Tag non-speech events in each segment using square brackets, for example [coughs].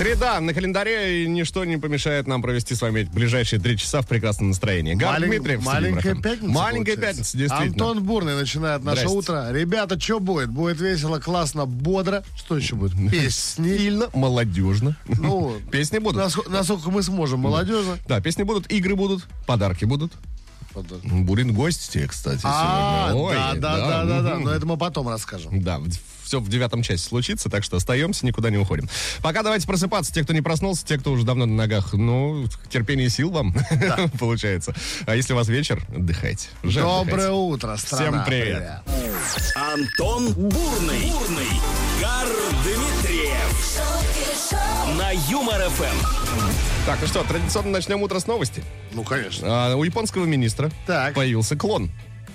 Среда на календаре, и ничто не помешает нам провести с вами ближайшие три часа в прекрасном настроении. Гар Малень- Дмитриев. маленькая пятница. Маленькая получается. пятница, действительно. Антон Бурный начинает наше Здрасте. утро. Ребята, что будет? Будет весело, классно, бодро. Что еще будет? [laughs] Песни. Стильно, молодежно. Ну, [laughs] Песни будут. наско- насколько мы сможем, молодежно. Да, песни будут, игры будут, подарки будут. Будет гости, кстати, А, сегодня. Ой, да, да, да, да, да. Но это мы потом расскажем. Да, все в девятом часе случится, так что остаемся, никуда не уходим. Пока давайте просыпаться. Те, кто не проснулся, те, кто уже давно на ногах, ну, терпение и сил вам, [laughs] получается. А если у вас вечер, отдыхайте. Уже Доброе отдыхайте. утро, страна. Всем привет. Антон Бурный, Бурный, Гар Дмитриев на Юмор ФМ. Так, ну что, традиционно начнем утро с новости. Ну, конечно. А, у японского министра Так. появился клон.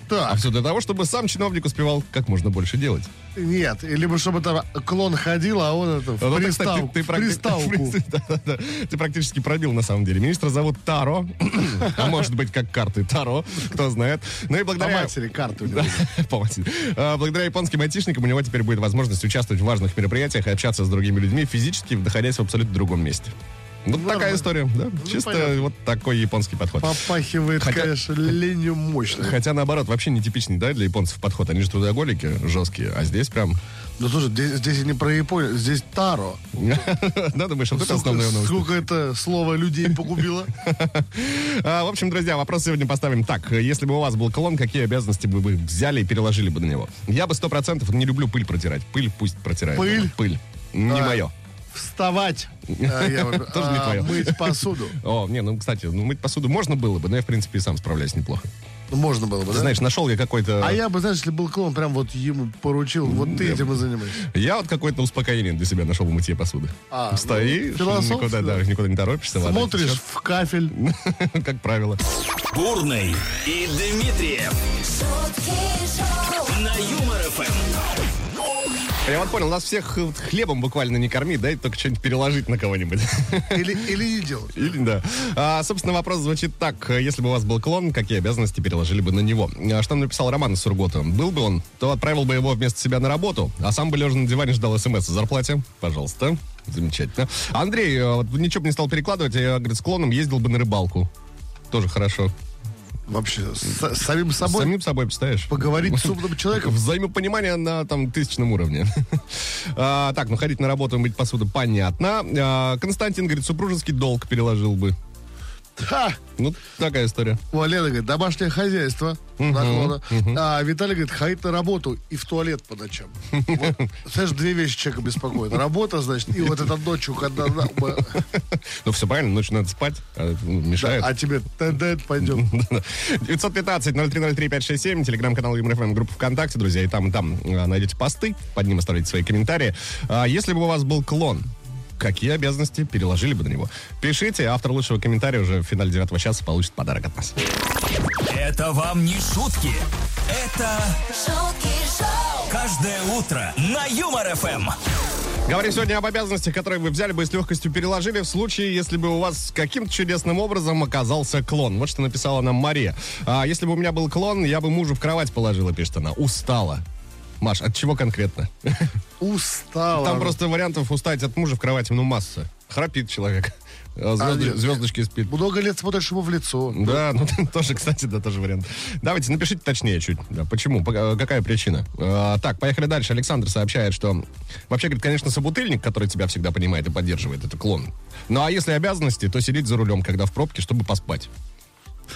А Так, все для того, чтобы сам чиновник успевал как можно больше делать. нет, либо чтобы там клон ходил, а он это в Ну, ты, пристав- кстати, ты в практи- приставку. [laughs] Ты практически пробил, на самом деле. Министра зовут Таро. [coughs] А может быть, как карты Таро, кто знает. Ну и По благодаря... матери карты у него. [laughs] По матери. А, Благодаря японским айтишникам у него теперь будет возможность участвовать в важных мероприятиях и общаться с другими людьми, физически находясь в абсолютно другом месте. Вот такая Нормально. история, да? Чисто понятно. вот такой японский подход. Попахивает, Хотя- конечно, ленью мощно. Хотя, наоборот, вообще нетипичный, да, для японцев подход. Они же трудоголики жесткие, а здесь прям... Ну, слушай, здесь, здесь не про Японию, здесь Таро. [laughs] Да, думаешь, это Сколько, основная новость. сколько это слово людей погубило? [laughs] А, В общем, друзья, вопрос сегодня поставим так. Если бы у вас был клон, какие обязанности бы вы взяли и переложили бы на него? Я бы сто процентов не люблю пыль протирать. Пыль пусть протирает. Пыль? Пыль. Не А. мое. Вставать. а, [laughs] я бы- Тоже не а, твое. Мыть посуду. [laughs] О, не, ну, кстати, ну, мыть посуду можно было бы, но я, в принципе, и сам справляюсь неплохо. Ну, Можно было бы, да? знаешь, нашел я какой-то... А я бы, знаешь, если был клон, прям вот ему поручил, вот ты этим и занимайся. Я вот какое-то успокоение для себя нашел в мытье посуды. А, Стоишь, ну, никуда, да, да. никуда не торопишься. Смотришь в кафель. [laughs] как правило. Бурный и Дмитриев на Юмор ФМ. Я вот понял, нас всех хлебом буквально не корми, дай только что-нибудь переложить на кого-нибудь. Или, или не делать. Или да. А, собственно, вопрос звучит так. Если бы у вас был клон, какие обязанности переложили бы на него? А, Что написал Роман из Сургута? Был бы он, то отправил бы его вместо себя на работу, а сам бы лежа на диване ждал смс о зарплате. Пожалуйста. Замечательно. Андрей, э, вот ничего бы не стал перекладывать, я, говорит, с клоном ездил бы на рыбалку. Тоже хорошо. Вообще, с, с самим С собой самим собой, представляешь? поговорить с умным человеком. [laughs] Взаимопонимание на там тысячном уровне. [laughs] А, так, ну ходить на работу мыть посуду, понятно. А, Константин говорит, супружеский долг переложил бы. Ха! Ну, такая история. О, Лена говорит, домашнее хозяйство. наклона. А Виталий говорит, ходить на работу и в туалет по ночам. Вот, [laughs] знаешь, две вещи человека беспокоят. Работа, значит, и вот эта ночью, когда... [laughs] Ну, все правильно, ночью надо спать, а ну, мешает. А тебе тендент пойдем. 915-0303-567, телеграм-канал ЮморФМ, группа ВКонтакте, друзья, и там, и там а, найдете посты, под ним оставляйте свои комментарии. А, если бы у вас был клон, какие обязанности переложили бы на него? Пишите, автор лучшего комментария уже в финале девятого часа получит подарок от нас. Это вам не шутки. Это шутки шоу, каждое утро на Юмор ФМ. Говорим сегодня об обязанностях, которые вы взяли бы и с легкостью переложили в случае, если бы у вас каким-то чудесным образом оказался клон. Вот что написала нам Мария. А, если бы у меня был клон, я бы мужу в кровать положила, пишет она. Устала. Маш, от чего конкретно? Устала. Там просто вариантов устать от мужа в кровати, ну, масса. Храпит человек. А звезды- нет. звездочки спит. Много лет смотришь ему в лицо. Да, ну [laughs] тоже, кстати, да, тоже вариант. Давайте, напишите точнее чуть. Да, почему? По- Какая причина? А, так, поехали дальше. Александр сообщает, что вообще, говорит, конечно, собутыльник, который тебя всегда понимает и поддерживает, это клон. Ну а если обязанности, то сидеть за рулем, когда в пробке, чтобы поспать.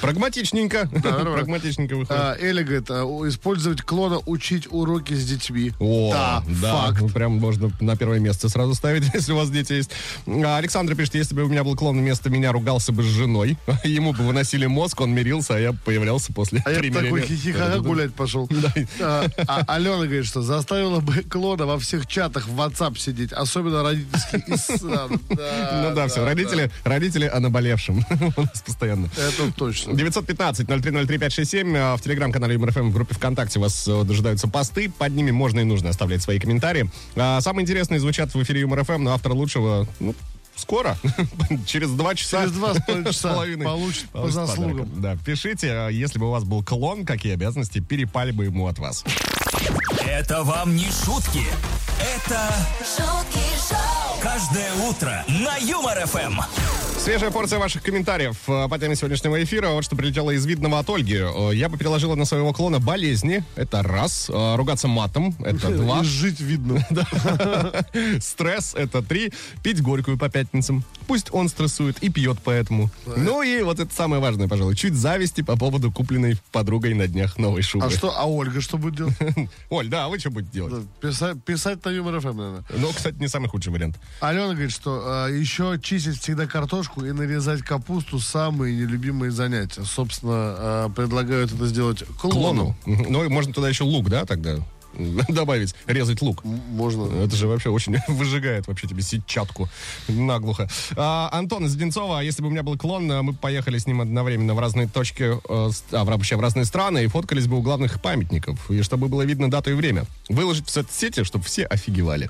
Прагматичненько. нормально. [laughs] Прагматичненько выходит. А, Эля говорит, а, использовать клона, учить уроки с детьми. О, да, да, факт. ну, прям можно на первое место сразу ставить, [laughs] если у вас дети есть. А, Александр пишет, если бы у меня был клон вместо меня, ругался бы с женой. [laughs] Ему бы выносили мозг, он мирился, а я появлялся после А я примирения. такой хихиха гулять пошел. А, а Алена говорит, что заставила бы клона во всех чатах в WhatsApp сидеть, особенно да, Ну да, все, родители о наболевшем у нас постоянно. Это точно. Конечно. 915-0303-567. а, В телеграм-канале Юмор ФМ в группе ВКонтакте вас э, дожидаются посты. Под ними можно и нужно оставлять свои комментарии. А, Самые интересные звучат в эфире Юмор ФМ, но автор лучшего, ну, скоро, [laughs] через два часа. Через два с [laughs] половиной часа половиной получит по получит заслугам. подарок. Да, пишите, а, если бы у вас был клон, какие обязанности перепали бы ему от вас. Это вам не шутки. Это шутки шоу, каждое утро на Юмор ФМ. Свежая порция ваших комментариев э, по теме сегодняшнего эфира. Вот что прилетело из видного от Ольги. Э, Я бы переложила на своего клона болезни. Это раз. Э, Ругаться матом. Это [laughs] два. И жить видно. [laughs] [laughs] Стресс. Это три. Пить горькую по пятницам. Пусть он стрессует и пьет поэтому. Ну и вот это самое важное, пожалуй. Чуть зависти по поводу купленной подругой на днях новой шубы. А что, а Ольга что будет делать? Оль, да, а вы что будете делать? Писать, на Юмор ФМ, наверное. Ну, кстати, не самый худший вариант. Алена говорит, что еще чистить всегда картошку и нарезать капусту самые нелюбимые занятия. Собственно, э, предлагают это сделать клону. Клону. Ну, и можно туда еще лук, да, тогда? [laughs] Добавить, резать лук. Можно. Это же вообще очень [laughs] выжигает вообще тебе сетчатку наглухо. А, Антон из Одинцова, если бы у меня был клон, а, мы бы поехали с ним одновременно в разные точки, э, а, вообще в разные страны, и фоткались бы у главных памятников, и чтобы было видно дату и время. Выложить в соцсети, чтобы все офигевали.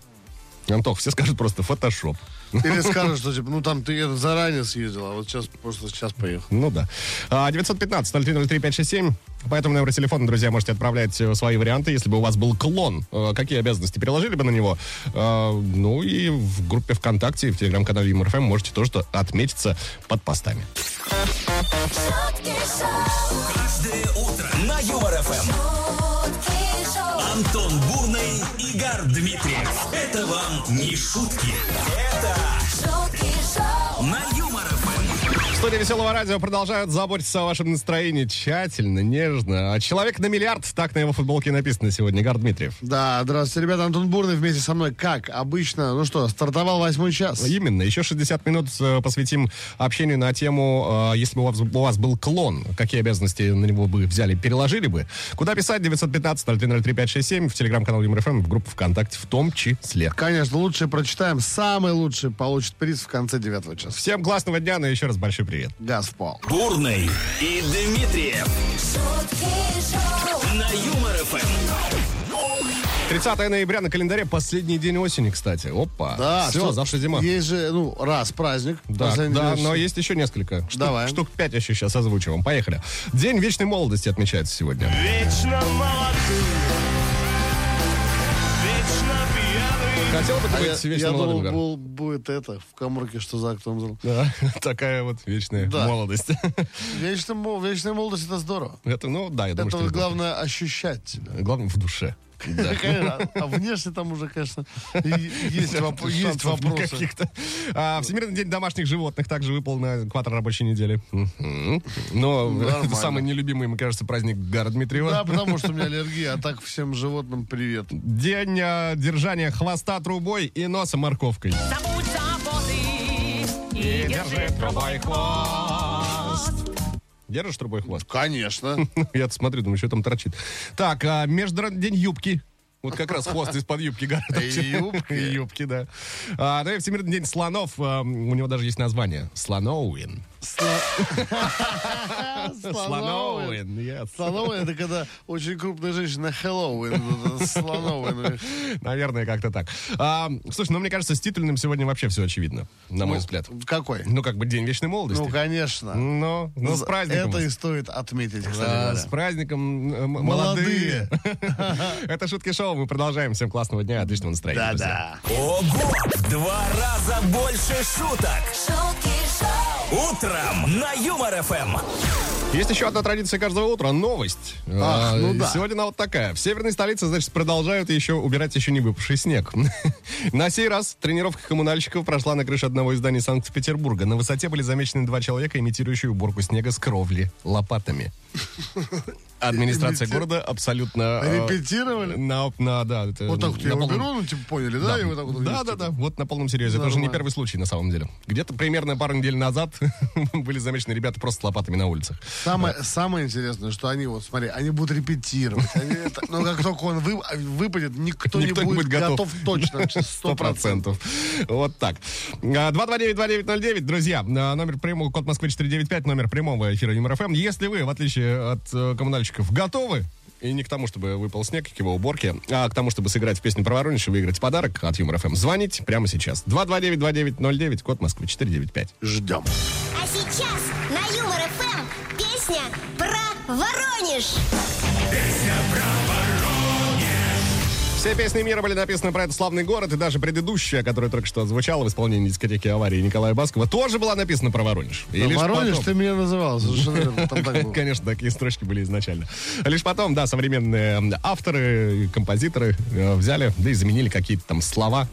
Антох, все скажут просто фотошоп. Или скажешь, что типа, ну там ты заранее съездил, а вот сейчас просто сейчас поехал. Ну да. А, 915-0303-567. По этому номеру телефона, друзья, можете отправлять э, свои варианты. Если бы у вас был клон, э, какие обязанности переложили бы на него? А, Ну и в группе ВКонтакте, в телеграм-канале ЮморФМ можете тоже отметиться под постами. Каждое утро на Юмор ФМ. шутки шоу, Антон Бурный, Дмитриев. Это вам не шутки. Это шутки шоу, на. Студия Веселого Радио продолжают заботиться о вашем настроении тщательно, нежно. А человек на миллиард, так на его футболке написано сегодня, Игорь Дмитриев. Да, здравствуйте, ребята. Антон Бурный вместе со мной, как обычно. Ну что, стартовал восьмой час. Именно. Еще 60 минут э, посвятим общению на тему, э, если бы у вас, у вас был клон, какие обязанности на него бы взяли, переложили бы. Куда писать? 915-0303-567 в телеграм-канал ЮморФМ, в группу ВКонтакте в том числе. Конечно, лучшее прочитаем. Самый лучший получит приз в конце девятого часа. Всем классного дня, и еще раз большой привет. Газ в пол. Бурный и Дмитриев на Юмор ФМ. 30 ноября на календаре последний день осени, кстати. Опа. Да, Все, что- завтра зима. Есть же, ну, раз праздник. Да, да, но есть еще несколько. Штук, Давай. Штук 5 еще сейчас озвучиваем. Поехали. День вечной молодости отмечается сегодня. Вечно молодым, Хотел бы ты А я, быть вечно я молодым, думал, был- будет это, в коморке, что за актом зал. Да, [laughs] такая вот вечная Да. молодость. [laughs] Вечная, вечная молодость, это здорово. Это, ну, да, я думаю, Это что вот это- главное ощущать себя. Главное в душе. Конечно, А внешне там уже, конечно, [laughs] есть, воп- есть вопросы. А, Всемирный день домашних животных также выпал на квартал рабочей недели. Но Нормально. это самый нелюбимый, мне кажется, праздник Гара Дмитриева. Да, потому что у меня аллергия, а так всем животным привет. День а, держания хвоста трубой и носа морковкой. Забудь заботы и держи трубой хвост. Держишь трубой хвост? Конечно. [laughs] Я смотрю, думаю, что там торчит. Так, а международный день юбки. Вот как раз хвост из-под юбки. Гара торчит. Юбки. [laughs] Юбки, да. А, ну и Всемирный день слонов. а, у него даже есть название. Слоноуин. [laughs] Слоноуин, yes. Слоновый это когда очень крупная женщина Хэллоуин. Слоновый. Наверное, как-то так. А, слушай, ну мне кажется, с титульным сегодня вообще все очевидно, на мой взгляд. Какой? Ну, как бы день вечной молодости. Ну, конечно. Ну, ну, с праздником. Это и стоит отметить, кстати говоря. с праздником э, Молодые. молодые. [laughs] Это шутки шоу. Мы продолжаем. Всем классного дня, отличного настроения. Да-да. Ого! В два раза больше шуток. шутки шоу, Утром на Юмор ФМ. Есть еще одна традиция каждого утра. Новость. Ах, А, ну да. Сегодня она вот такая. В северной столице, значит, продолжают еще убирать еще не выпавший снег. [laughs] На сей раз тренировка коммунальщиков прошла на крыше одного из зданий Санкт-Петербурга. На высоте были замечены два человека, имитирующие уборку снега с кровли лопатами. Администрация Репети- города абсолютно... э, Репетировали? На, на, да, это Вот так вот я полном- беру, ну, типа, поняли, да? И вот так вот да, да, да, вот на полном серьезе. Это уже не Нормально. первый случай, на самом деле. Где-то примерно пару недель назад [laughs] были замечены ребята просто с лопатами на улицах. Самое, самое интересное, что они, вот смотри, они будут репетировать. Они это- но как только он вы- выпадет, никто, Никто не будет будет готов. готов, точно, [laughs] Сто сто процентов. Вот так. А, 229-2909, друзья. а, Номер прямого, код Москвы 495, номер прямого эфира Юмор ФМ. Если вы, в отличие от э, коммунальщиков, готовы, и не к тому, чтобы выпал снег, к его уборке, а к тому, чтобы сыграть в песню про Воронеж и выиграть подарок от Юмор ФМ, звоните прямо сейчас. 229-2909, код Москвы 495. Ждем. А сейчас на Юмор ФМ песня про Воронеж. Все песни мира были написаны про этот славный город, и даже предыдущая, которая только что звучала в исполнении дискотеки аварии Николая Баскова, тоже была написана про Воронеж. И лишь Воронеж потом- ты меня называл, совершенно. [laughs] Конечно, такие строчки были изначально. Лишь потом, да, современные авторы, и композиторы э, взяли, да и заменили какие-то там слова,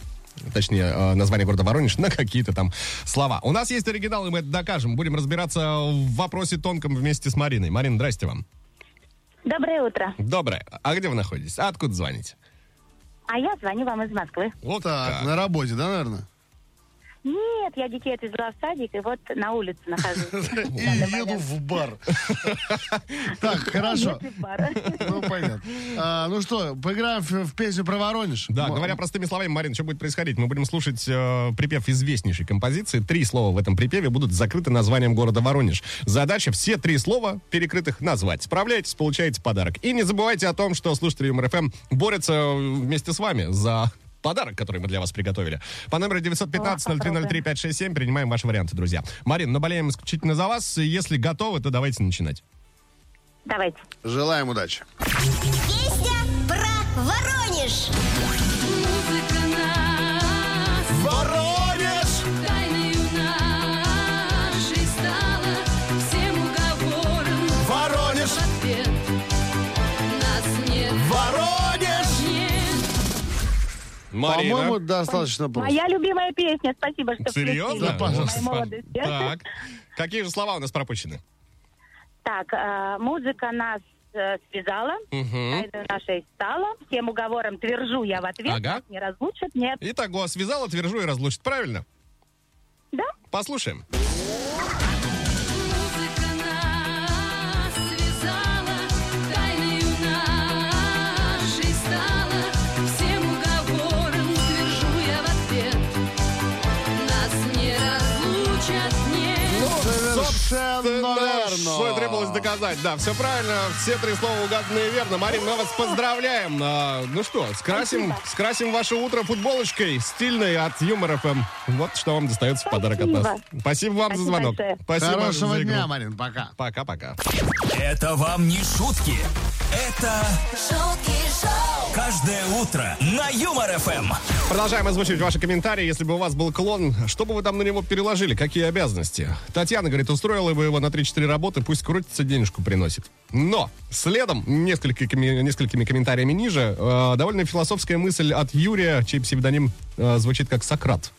точнее, э, название города Воронеж [laughs] на какие-то там слова. У нас есть оригинал, и мы это докажем. Будем разбираться в вопросе тонком вместе с Мариной. Марина, здрасте вам. Доброе утро. Доброе. А где вы находитесь? А откуда звоните? А я звоню вам из Москвы. Вот Так, на работе, да, наверное? Нет, я детей отвезла в садик, и вот на улице нахожусь. [laughs] И еду в бар. [laughs] Так, хорошо. Ну, понятно. А, Ну что, поиграем в песню про Воронеж? Да, говоря простыми словами, Марин, что будет происходить? Мы будем слушать э, припев известнейшей композиции. Три слова в этом припеве будут закрыты названием города Воронеж. Задача все три слова перекрытых назвать. Справляетесь, получаете подарок. И не забывайте о том, что слушатели Юмор ФМ борются вместе с вами за подарок, который мы для вас приготовили. По номеру 915-0303-567 принимаем ваши варианты, друзья. Марин, мы болеем исключительно за вас. Если готовы, то давайте начинать. Давайте. Желаем удачи. Песня про Воронеж. Марина. По-моему, достаточно просто. Моя любимая песня. Спасибо, что Серьезно? включили. пожалуйста. Так. Какие же слова у нас пропущены? Так, э, музыка нас э, связала, тайною нашей стала. Всем уговором твержу я в ответ. Ага. Не разлучат, нет. Итого, связала, твержу и разлучит. Правильно? Да? Послушаем. Музыка Совершенно верно. Что и требовалось доказать. Да, все правильно. Все три слова угаданные верно. Марин, мы вас поздравляем. А, ну что, скрасим, скрасим ваше утро футболочкой стильной от Юмор ФМ. Вот что вам достается в подарок от нас. Спасибо. Спасибо вам за Спасибо звонок. большое. Спасибо Хорошего за игру. дня, Марин, пока. Пока-пока. Это вам не шутки. Это шутки каждое утро на Юмор ФМ. Продолжаем озвучивать ваши комментарии. Если бы у вас был клон, что бы вы там на него переложили? Какие обязанности? Татьяна говорит, устроила бы его на 3-4 работы, пусть крутится, денежку приносит. Но следом, несколькими, несколькими комментариями ниже, э, довольно философская мысль от Юрия, чей псевдоним э, звучит как Сократ.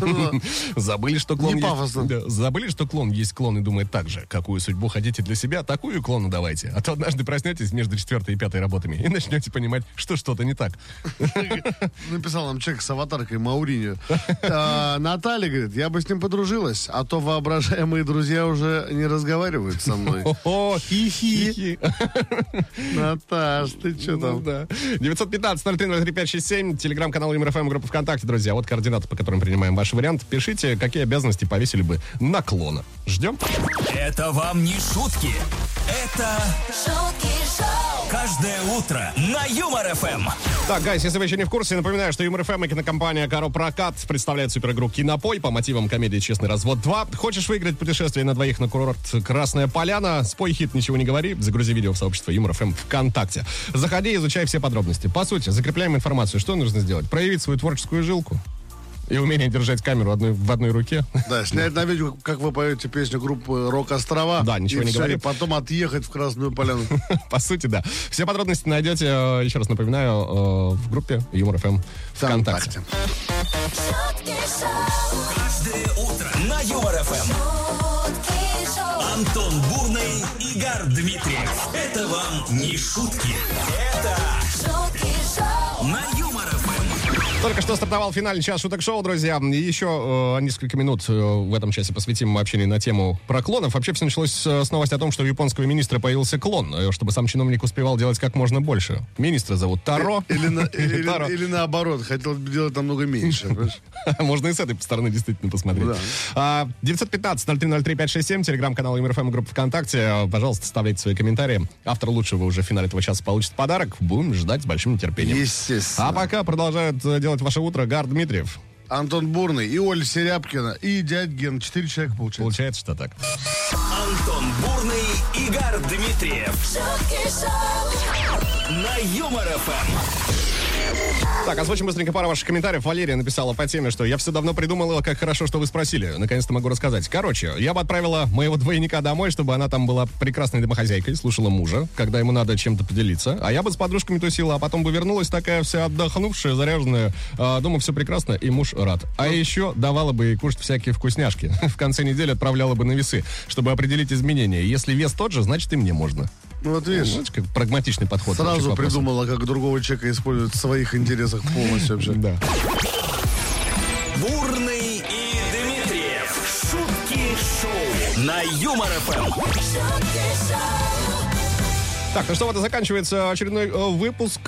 [laughs] Забыли, что клон Не есть- Забыли, что клон есть клон и думает так же. Какую судьбу хотите для себя, такую клону давайте. А то однажды проснетесь между четвертой и пятой работами и начнете понимать, что что-то не так. [laughs] Написал нам человек с аватаркой Мауринio. А, Наталья говорит, я бы с ним подружилась, а то воображаемые друзья уже не разговаривают со мной. [laughs] О, хи-хи. [laughs] Наташ, ты что Ну там? да. 915-0303-567, телеграм-канал МРФМ, группа ВКонтакте, друзья. Вот координаты, по которым принимаем ваши варианты. Пишите, какие обязанности повесили бы на клона. Ждем. Это вам не шутки. Это шутки шоу, каждое утро на Юмор ФМ. Так, guys, если вы еще не в курсе, напоминаю, что Юмор ФМ и кинокомпания Каро Прокат представляет суперигру Кинопой по мотивам комедии «Честный развод 2». Хочешь выиграть путешествие на двоих на курорт Красная Поляна? Спой хит «Ничего не говори», загрузи видео в сообщество Юмор ФМ ВКонтакте. Заходи, изучай все подробности. По сути, закрепляем информацию. Что нужно сделать? Проявить свою творческую жилку и умение держать камеру одной, в одной руке. Да, снять на видео, как вы поете песню группы «Рок Острова». Да, ничего и не всё, говори. И потом отъехать в Красную Поляну. [laughs] По сути, да. Все подробности найдете, э, еще раз напоминаю, э, в группе Юмор ФМ ВКонтакте. ВКонтакте. шутки шоу, Каждое утро на Юмор ФМ. Антон Бурный, Игорь Дмитриев. Это вам не шутки. Это Только что стартовал финальный час шуток шоу, друзья. И еще э, несколько минут э, в этом часе посвятим общению на тему про клонов. Вообще все началось э, с новости о том, что у японского министра появился клон, э, чтобы сам чиновник успевал делать как можно больше. Министра зовут Таро. Или, на- [laughs] или- Таро. или наоборот, хотел бы делать намного меньше. [laughs] Можно и с этой стороны действительно посмотреть. Да. А, 915-0303-567, телеграм-канал МРФМ, группа ВКонтакте. А, Пожалуйста, ставляйте свои комментарии. Автор лучшего уже в финале этого часа получит подарок. Будем ждать с большим нетерпением. Естественно. А пока продолжают э, делать ваше утро Гар Дмитриев. Антон Бурный и Оля Серябкина и дядь Ген. Четыре человека получается. Получается, что так. Антон Бурный, Игорь Дмитриев. На Юмор ФМ. Так, озвучим быстренько пару ваших комментариев. Валерия написала по теме, что я все давно придумала, как хорошо, что вы спросили. Наконец-то могу рассказать. Короче, я бы отправила моего двойника домой, чтобы она там была прекрасной домохозяйкой, слушала мужа, когда ему надо чем-то поделиться. А я бы с подружками тусила, а потом бы вернулась такая вся отдохнувшая, заряженная. А, дома все прекрасно, и муж рад. А еще давала бы ей кушать всякие вкусняшки. [laughs] В конце недели отправляла бы на весы, чтобы определить изменения. Если вес тот же, значит и мне можно. Ну вот видишь, Знаете, как прагматичный подход. сразу придумала, как другого человека использовать в своих интересах полностью вообще. Да. Бурный и Дмитриев. Шутки шоу. На Юмор ФМ. шутки шоу, Так, ну что, вот и заканчивается очередной э, выпуск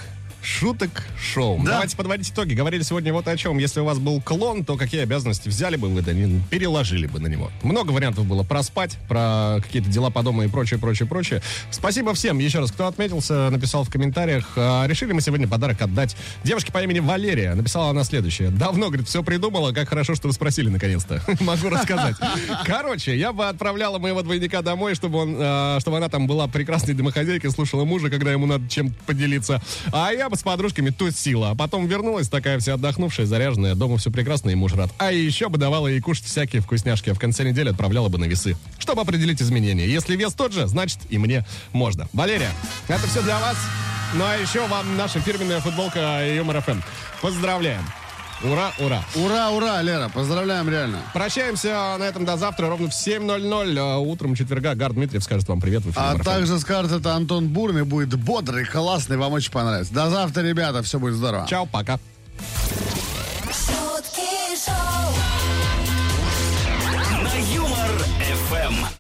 шуток шоу. Да. Давайте подводить итоги. Говорили сегодня вот о чем. Если у вас был клон, то какие обязанности взяли бы вы, да не переложили бы на него. Много вариантов было проспать, про какие-то дела по дому и прочее, прочее, прочее. Спасибо всем, еще раз, кто отметился, написал в комментариях. А, решили мы сегодня подарок отдать девушке по имени Валерия. Написала она следующее. Давно, говорит, все придумала, как хорошо, что вы спросили наконец-то. [laughs] Могу рассказать. Короче, я бы отправляла моего двойника домой, чтобы, он, а, чтобы она там была прекрасной домохозяйкой, слушала мужа, когда ему надо чем-то поделиться. А я бы с подружками тусила. А потом вернулась такая вся отдохнувшая, заряженная. Дома все прекрасно, и муж рад. А еще бы давала ей кушать всякие вкусняшки. А в конце недели отправляла бы на весы. Чтобы определить изменения. Если вес тот же, значит и мне можно. Валерия, это все для вас. Ну а еще вам наша фирменная футболка Юмор ФМ. Поздравляем. Ура, ура. Ура, ура, Лера, поздравляем реально. Прощаемся на этом до завтра ровно в 7.00. А Утром четверга Гар Дмитриев скажет вам привет в эфире А FM. также скажет это Антон Бурный, будет бодрый, классный, вам очень понравится. До завтра, ребята, все будет здорово. Чао, пока.